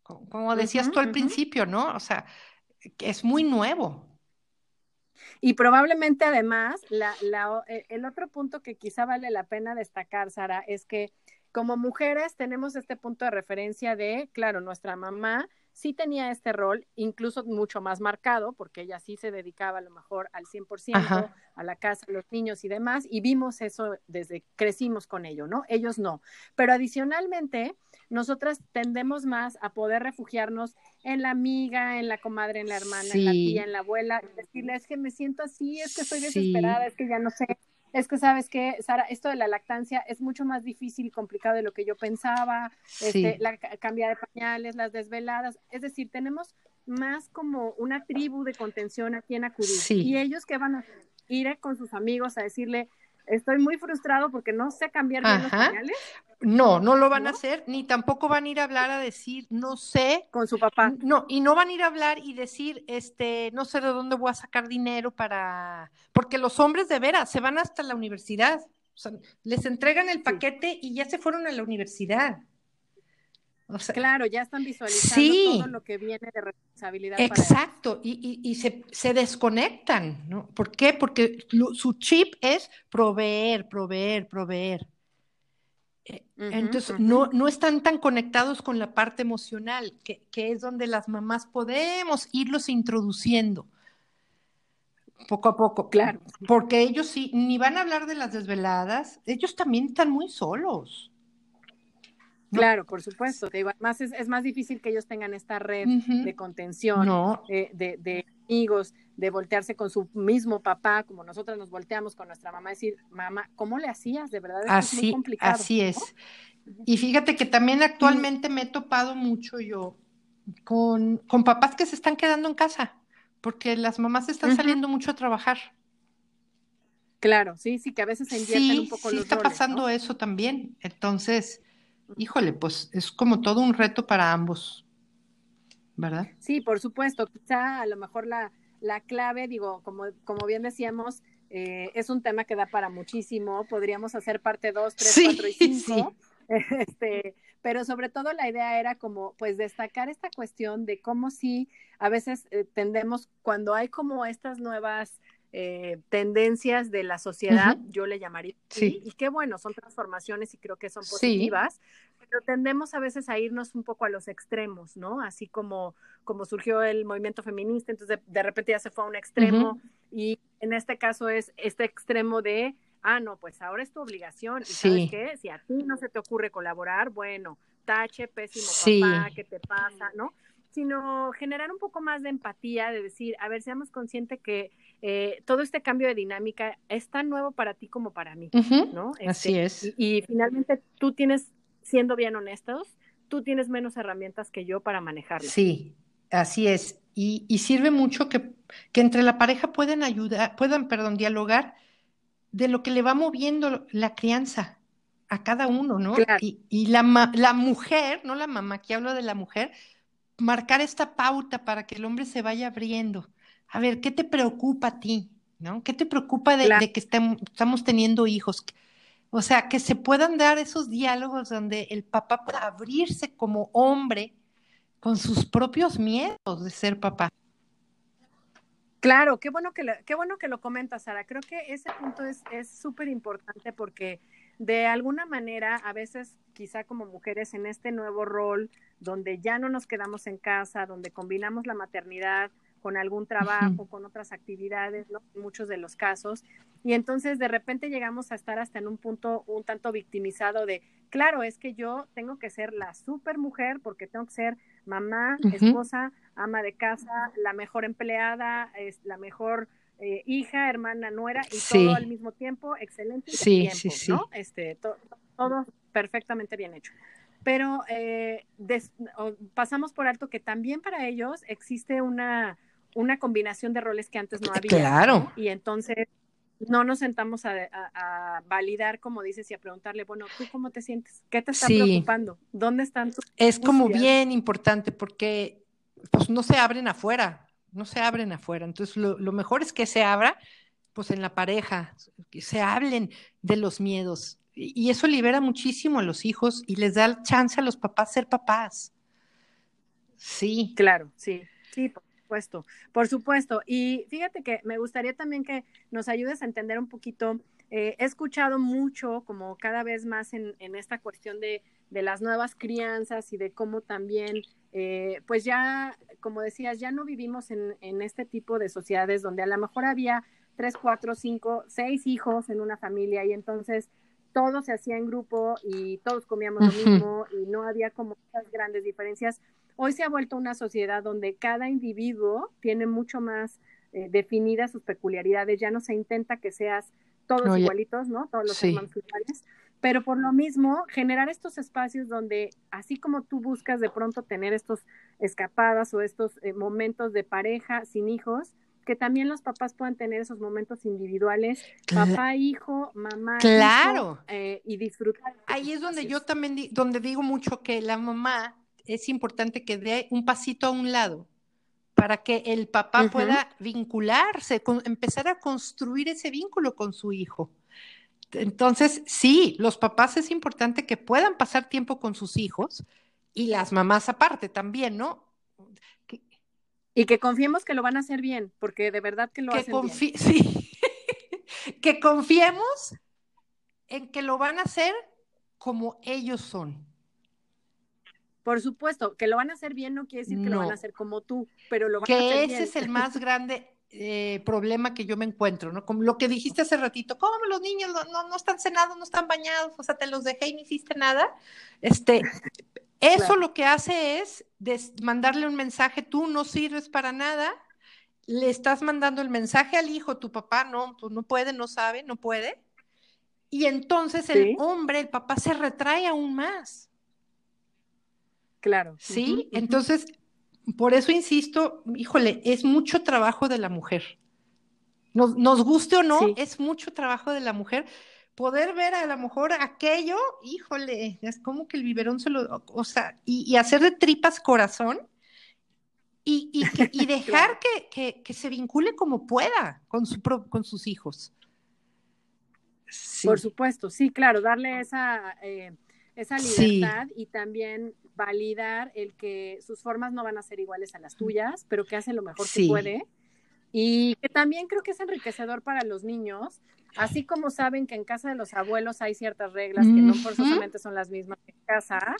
Como decías tú al principio, ¿no? O sea, es muy nuevo. Y probablemente además, la, la, e, el otro punto que quizá vale la pena destacar, Sara, es que como mujeres tenemos este punto de referencia de, claro, nuestra mamá sí tenía este rol, incluso mucho más marcado, porque ella sí se dedicaba a lo mejor al 100% a la casa, a los niños y demás, y vimos eso desde crecimos con ello, ¿no? Ellos no. Pero adicionalmente, nosotras tendemos más a poder refugiarnos en la amiga, en la comadre, en la hermana, en la tía, en la abuela, y decirle, es que me siento así, es que estoy desesperada, es que ya no sé es que sabes que, Sara, esto de la lactancia es mucho más difícil y complicado de lo que yo pensaba, este, la cambia de pañales, las desveladas, es decir, tenemos más como una tribu de contención a quien acudir. Y ellos que van a ir con sus amigos a decirle, estoy muy frustrado porque no sé cambiar bien los pañales. No, no lo van a hacer, ni tampoco van a ir a hablar a decir, no sé. Con su papá. No, y no van a ir a hablar y decir, este, no sé de dónde voy a sacar dinero para. Porque los hombres de veras se van hasta la universidad. O sea, les entregan el paquete y ya se fueron a la universidad. O sea, claro, ya están visualizando todo lo que viene de responsabilidad. Exacto, y, y, se, se, desconectan, ¿no? ¿Por qué? Porque su chip es proveer, proveer, proveer. Eh, entonces, no, no están tan conectados con la parte emocional, que, que, es donde las mamás podemos irlos introduciendo poco a poco. Claro. Porque ellos sí, ni van a hablar de las desveladas, ellos también están muy solos. Claro, por supuesto. Es, es, más difícil que ellos tengan esta red de contención, eh, de, de, amigos, de voltearse con su mismo papá, como nosotros nos volteamos con nuestra mamá, decir, mamá, ¿cómo le hacías? De verdad, es muy complicado. Así es. Y fíjate que también actualmente me he topado mucho yo con, con, papás que se están quedando en casa, porque las mamás están saliendo mucho a trabajar. Claro, sí, sí, que a veces se invierten un poco sí los está pasando eso también. Entonces, híjole, pues es como todo un reto para ambos, ¿verdad? Sí, por supuesto. Quizá a lo mejor la, la clave, digo, como, como bien decíamos, eh, es un tema que da para muchísimo. Podríamos hacer parte 2, 3, 4 y 5. [laughs] Este, pero sobre todo la idea era como, pues, destacar esta cuestión de cómo sí a veces eh, tendemos, cuando hay como estas nuevas eh, tendencias de la sociedad, yo le llamaría. Sí. Y qué bueno, son transformaciones y creo que son positivas, pero tendemos a veces a irnos un poco a los extremos, ¿no? Así como, como surgió el movimiento feminista, entonces de, repente ya se fue a un extremo y en este caso es este extremo de, ah, no, pues ahora es tu obligación. ¿Y sabes qué? Si a ti no se te ocurre colaborar, bueno, tache, pésimo papá, ¿qué te pasa? ¿No? Sino generar un poco más de empatía, de decir, a ver, seamos conscientes que eh, todo este cambio de dinámica es tan nuevo para ti como para mí, ¿no? Así este, es. Y, finalmente tú tienes, siendo bien honestos, tú tienes menos herramientas que yo para manejarlo. Sí, así es. Y, y sirve mucho que, que, entre la pareja pueden ayudar, puedan, perdón, dialogar de lo que le va moviendo la crianza a cada uno, ¿no? Y, y la, la mujer, no la mamá, aquí hablo de la mujer, marcar esta pauta para que el hombre se vaya abriendo a ver, ¿qué te preocupa a ti? ¿No? ¿Qué te preocupa de, que estamos teniendo hijos? O sea, que se puedan dar esos diálogos donde el papá pueda abrirse como hombre con sus propios miedos de ser papá. Claro, qué bueno que lo, qué bueno que lo comentas, Sara. Creo que ese punto es súper importante porque de alguna manera, a veces, quizá como mujeres en este nuevo rol, donde ya no nos quedamos en casa, donde combinamos la maternidad con algún trabajo, con otras actividades, ¿no? En muchos de los casos. Y entonces de repente llegamos a estar hasta en un punto un tanto victimizado de, claro, es que yo tengo que ser la super mujer porque tengo que ser mamá, esposa, ama de casa, la mejor empleada, es la mejor eh, hija, hermana, nuera y todo al mismo tiempo, excelente sí, sí, sí. ¿no? Este, todo perfectamente bien hecho. pero eh, pasamos por alto que también para ellos existe una, una combinación de roles que antes no había. Claro. Y entonces no nos sentamos a, validar, como dices, y a preguntarle, bueno, ¿tú cómo te sientes? ¿Qué te está preocupando? ¿Dónde están tus... Es como bien importante porque pues no se abren afuera, no se abren afuera. Entonces, lo, lo mejor es que se abra, pues en la pareja, que se hablen de los miedos. Y eso libera muchísimo a los hijos y les da chance a los papás ser papás. Sí. Claro, sí, sí, supuesto, por supuesto. Y fíjate que me gustaría también que nos ayudes a entender un poquito. Eh, he escuchado mucho, como cada vez más en, en esta cuestión de, de, las nuevas crianzas y de cómo también, eh, pues ya, como decías, ya no vivimos en, en este tipo de sociedades donde a lo mejor había tres, cuatro, cinco, seis hijos en una familia y entonces todo se hacía en grupo y todos comíamos lo mismo y no había como muchas grandes diferencias. Hoy se ha vuelto una sociedad donde cada individuo tiene mucho más eh, definidas sus peculiaridades, ya no se intenta que seas todos igualitos, ¿no? Todos los hermanos iguales, pero por lo mismo generar estos espacios donde así como tú buscas de pronto tener estos escapadas o estos eh, momentos de pareja sin hijos, que también los papás puedan tener esos momentos individuales, papá, hijo, mamá, claro. Eh, y disfrutar. Ahí es donde yo también donde digo mucho que la mamá es importante que dé un pasito a un lado para que el papá pueda vincularse, empezar a construir ese vínculo con su hijo. Entonces, sí, los papás es importante que puedan pasar tiempo con sus hijos y las mamás aparte también, ¿no? Y que confiemos que lo van a hacer bien, porque de verdad que lo hacen bien. [laughs] Sí, que confiemos en que lo van a hacer como ellos son. Por supuesto, que lo van a hacer bien no quiere decir que lo van a hacer como tú, pero lo van a hacer bien. Que ese es el más grande eh, problema que yo me encuentro, ¿no? Como lo que dijiste hace ratito, ¿cómo los niños no, no, están cenados, no están bañados? O sea, te los dejé y no hiciste nada. Este, eso lo que hace es mandarle un mensaje, tú no sirves para nada, le estás mandando el mensaje al hijo, tu papá no, pues no puede, no sabe, no puede. Y entonces el hombre, el papá se retrae aún más. Claro. Sí, entonces, por eso insisto, híjole, es mucho trabajo de la mujer. Nos, nos guste o no, es mucho trabajo de la mujer poder ver a lo mejor aquello, híjole, es como que el biberón se lo, o sea, y, hacer de tripas corazón y, y, [laughs] dejar que, que, se vincule como pueda con, su, con sus hijos. Por supuesto, sí, claro, darle esa, eh, esa libertad y también validar el que sus formas no van a ser iguales a las tuyas, pero que hace lo mejor que puede. Y que también creo que es enriquecedor para los niños Así como saben que en casa de los abuelos hay ciertas reglas que no forzosamente son las mismas que en casa,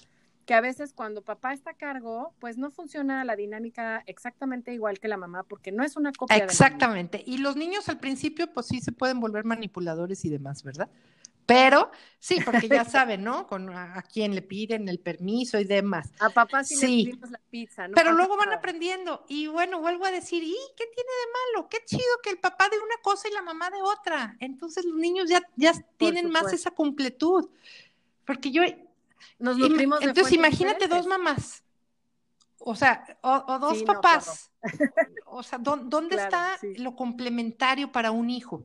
que a veces cuando papá está a cargo, pues no funciona la dinámica exactamente igual que la mamá, porque no es una copia. Exactamente. y los niños al principio, pues sí se pueden volver manipuladores y demás, ¿verdad? Pero sí, porque ya [laughs] saben, ¿no? Con a, quién le piden el permiso y demás. A papá sí, le pedimos la pizza, ¿no? Pero luego van aprendiendo y bueno, vuelvo a decir, ¿y qué tiene de malo? Qué chido que el papá de una cosa y la mamá de otra. Entonces los niños ya, ya tienen más esa completud. Porque yo... Nos nutrimos de Entonces imagínate dos mamás. O sea, o, dos papás. o sea, ¿dónde [laughs] está lo complementario para un hijo?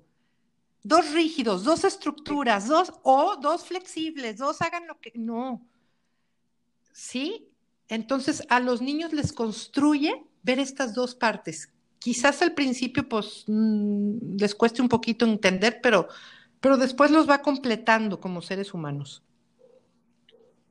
Dos rígidos, dos estructuras, dos o dos flexibles, dos hagan lo que no. ¿Sí? Entonces a los niños les construye ver estas dos partes. Quizás al principio pues mm, les cueste un poquito entender, pero, pero después los va completando como seres humanos.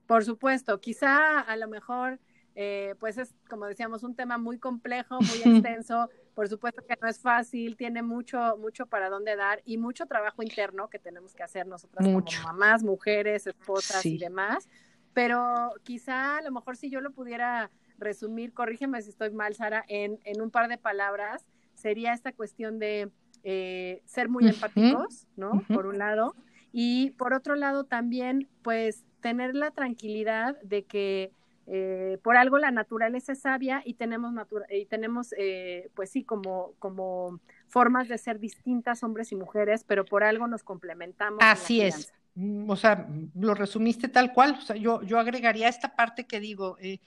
Por supuesto, quizá a lo mejor eh, pues es, como decíamos, un tema muy complejo, muy [laughs] extenso. Por supuesto que no es fácil, tiene mucho, mucho para dónde dar y mucho trabajo interno que tenemos que hacer nosotras como mamás, mujeres, esposas y demás. Pero quizá a lo mejor si yo lo pudiera resumir, corrígeme si estoy mal, Sara, en, en un par de palabras, sería esta cuestión de eh, ser muy empáticos, ¿no? Por un lado. Y por otro lado también, pues, tener la tranquilidad de que eh, por algo la naturaleza es sabia y tenemos, y tenemos eh, pues sí, como, como formas de ser distintas hombres y mujeres, pero por algo nos complementamos. Así es. mm, o sea, lo resumiste tal cual, o sea, yo, yo agregaría esta parte que digo, eh,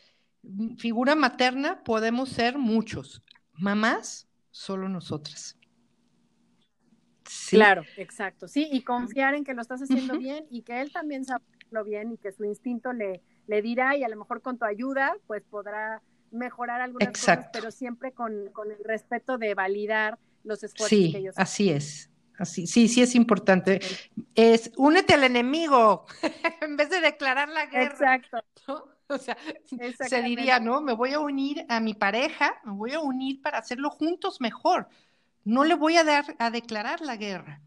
mm, figura materna podemos ser muchos, mamás, solo nosotras. Claro, exacto, sí, y confiar en que lo estás haciendo bien y que él también sabe lo bien y que su instinto le, le dirá y a lo mejor con tu ayuda pues podrá mejorar algunas cosas, pero siempre con, el respeto de validar los esfuerzos que ellos hacen. Así es. Así, sí, sí es importante. Es únete al enemigo [laughs] en vez de declarar la guerra. Exacto. O sea, se diría, ¿no? Me voy a unir a mi pareja, me voy a unir para hacerlo juntos mejor. No le voy a dar a declarar la guerra.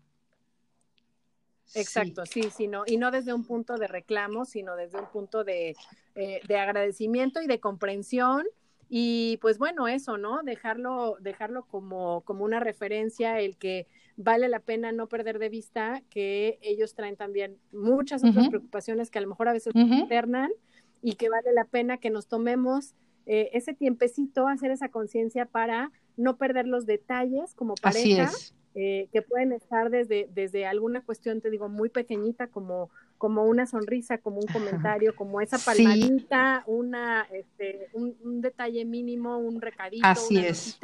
Exacto, sí, sí, no, y no desde un punto de reclamo, sino desde un punto de, eh, de agradecimiento y de comprensión y pues bueno, eso, ¿no? Dejarlo, dejarlo como, como una referencia, el que vale la pena no perder de vista que ellos traen también muchas otras preocupaciones que a lo mejor a veces uh internan y que vale la pena que nos tomemos eh, ese tiempecito, hacer esa conciencia para no perder los detalles como pareja. Eh, que pueden estar desde, desde alguna cuestión, te digo, muy pequeñita, como, como una sonrisa, como un comentario, como esa palmadita, una, este, un, detalle mínimo, un recadito, Así una es.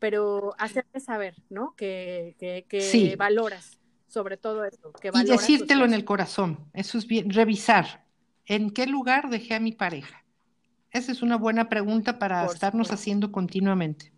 pero hacerte saber, ¿no? Que, que, valoras sobre todo esto. Que y decírtelo en el corazón, eso es bien, revisar en qué lugar dejé a mi pareja. Esa es una buena pregunta para estarnos haciendo continuamente.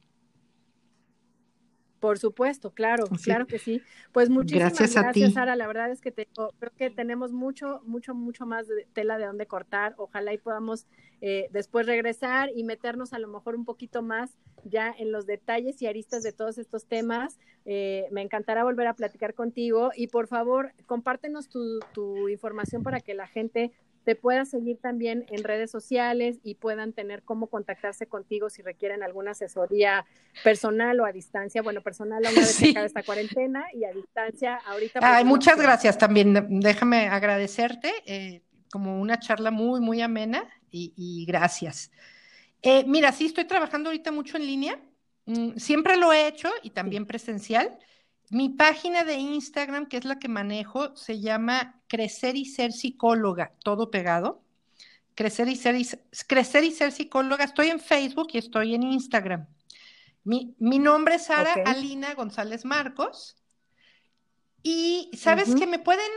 Por supuesto, claro, claro que sí. Pues muchísimas gracias, Sara. La verdad es que creo que tenemos mucho, mucho, mucho más de tela de dónde cortar. Ojalá y podamos eh, después regresar y meternos a lo mejor un poquito más ya en los detalles y aristas de todos estos temas. Eh, me encantará volver a platicar contigo y por favor compártenos tu, tu información para que la gente te pueda seguir también en redes sociales y puedan tener cómo contactarse contigo si requieren alguna asesoría personal o a distancia. Bueno, personal a una vez [laughs] que esta cuarentena y a distancia ahorita. Muchas gracias también. Déjame agradecerte eh, como una charla muy, muy amena y, gracias. Eh, mira, sí, estoy trabajando ahorita mucho en línea. Mm, siempre lo he hecho y también presencial. Mi página de Instagram, que es la que manejo, se llama Crecer y Ser Psicóloga, todo pegado. Crecer y Ser, crecer y ser Psicóloga. Estoy en Facebook y estoy en Instagram. Mi, nombre es Sara Alina González Marcos. Y sabes que me pueden,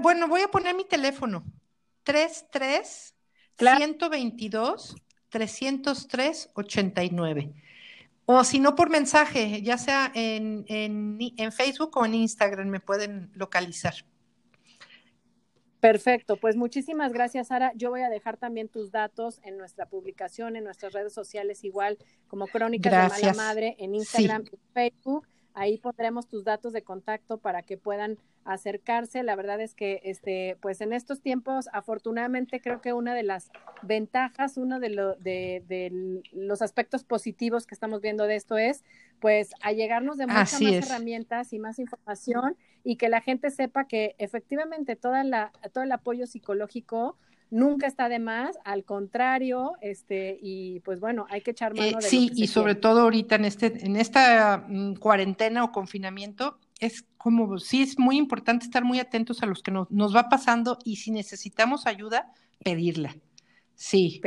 bueno, voy a poner mi teléfono. 33 122 303 89. O si no, por mensaje, ya sea en, en, Facebook o en Instagram, me pueden localizar. Perfecto, pues muchísimas gracias, Sara. Yo voy a dejar también tus datos en nuestra publicación, en nuestras redes sociales, igual como Crónicas de Mala Madre, en Instagram y Facebook. Ahí pondremos tus datos de contacto para que puedan acercarse. La verdad es que, este, pues en estos tiempos, afortunadamente, creo que una de las ventajas, uno de, de, los aspectos positivos que estamos viendo de esto es, pues, allegarnos de muchas más herramientas y más información y que la gente sepa que efectivamente toda la, todo el apoyo psicológico nunca está de más, al contrario, este, y pues bueno, hay que echar mano eh, de Sí, y sobre todo ahorita en este, en esta mm, cuarentena o confinamiento, es como, sí es muy importante estar muy atentos a los que nos, nos va pasando y si necesitamos ayuda, pedirla. Sí,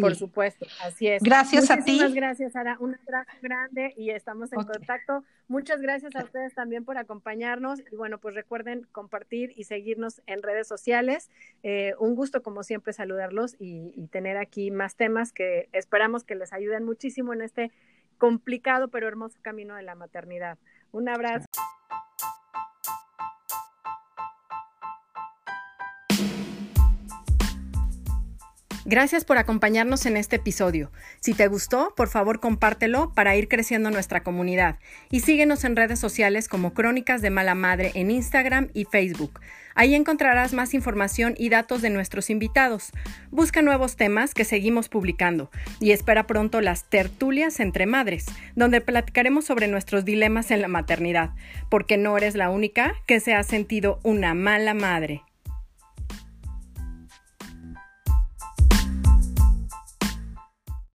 Por supuesto, así es. Gracias a ti. Muchas gracias, Sara. Un abrazo grande y estamos en contacto. Muchas gracias a ustedes también por acompañarnos. Y bueno, pues recuerden compartir y seguirnos en redes sociales. Eh, un gusto, como siempre, saludarlos y, y tener aquí más temas que esperamos que les ayuden muchísimo en este complicado pero hermoso camino de la maternidad. Un abrazo. Gracias por acompañarnos en este episodio. Si te gustó, por favor compártelo para ir creciendo nuestra comunidad y síguenos en redes sociales como Crónicas de Mala Madre en Instagram y Facebook. Ahí encontrarás más información y datos de nuestros invitados. Busca nuevos temas que seguimos publicando y espera pronto las tertulias entre madres, donde platicaremos sobre nuestros dilemas en la maternidad, porque no eres la única que se ha sentido una mala madre.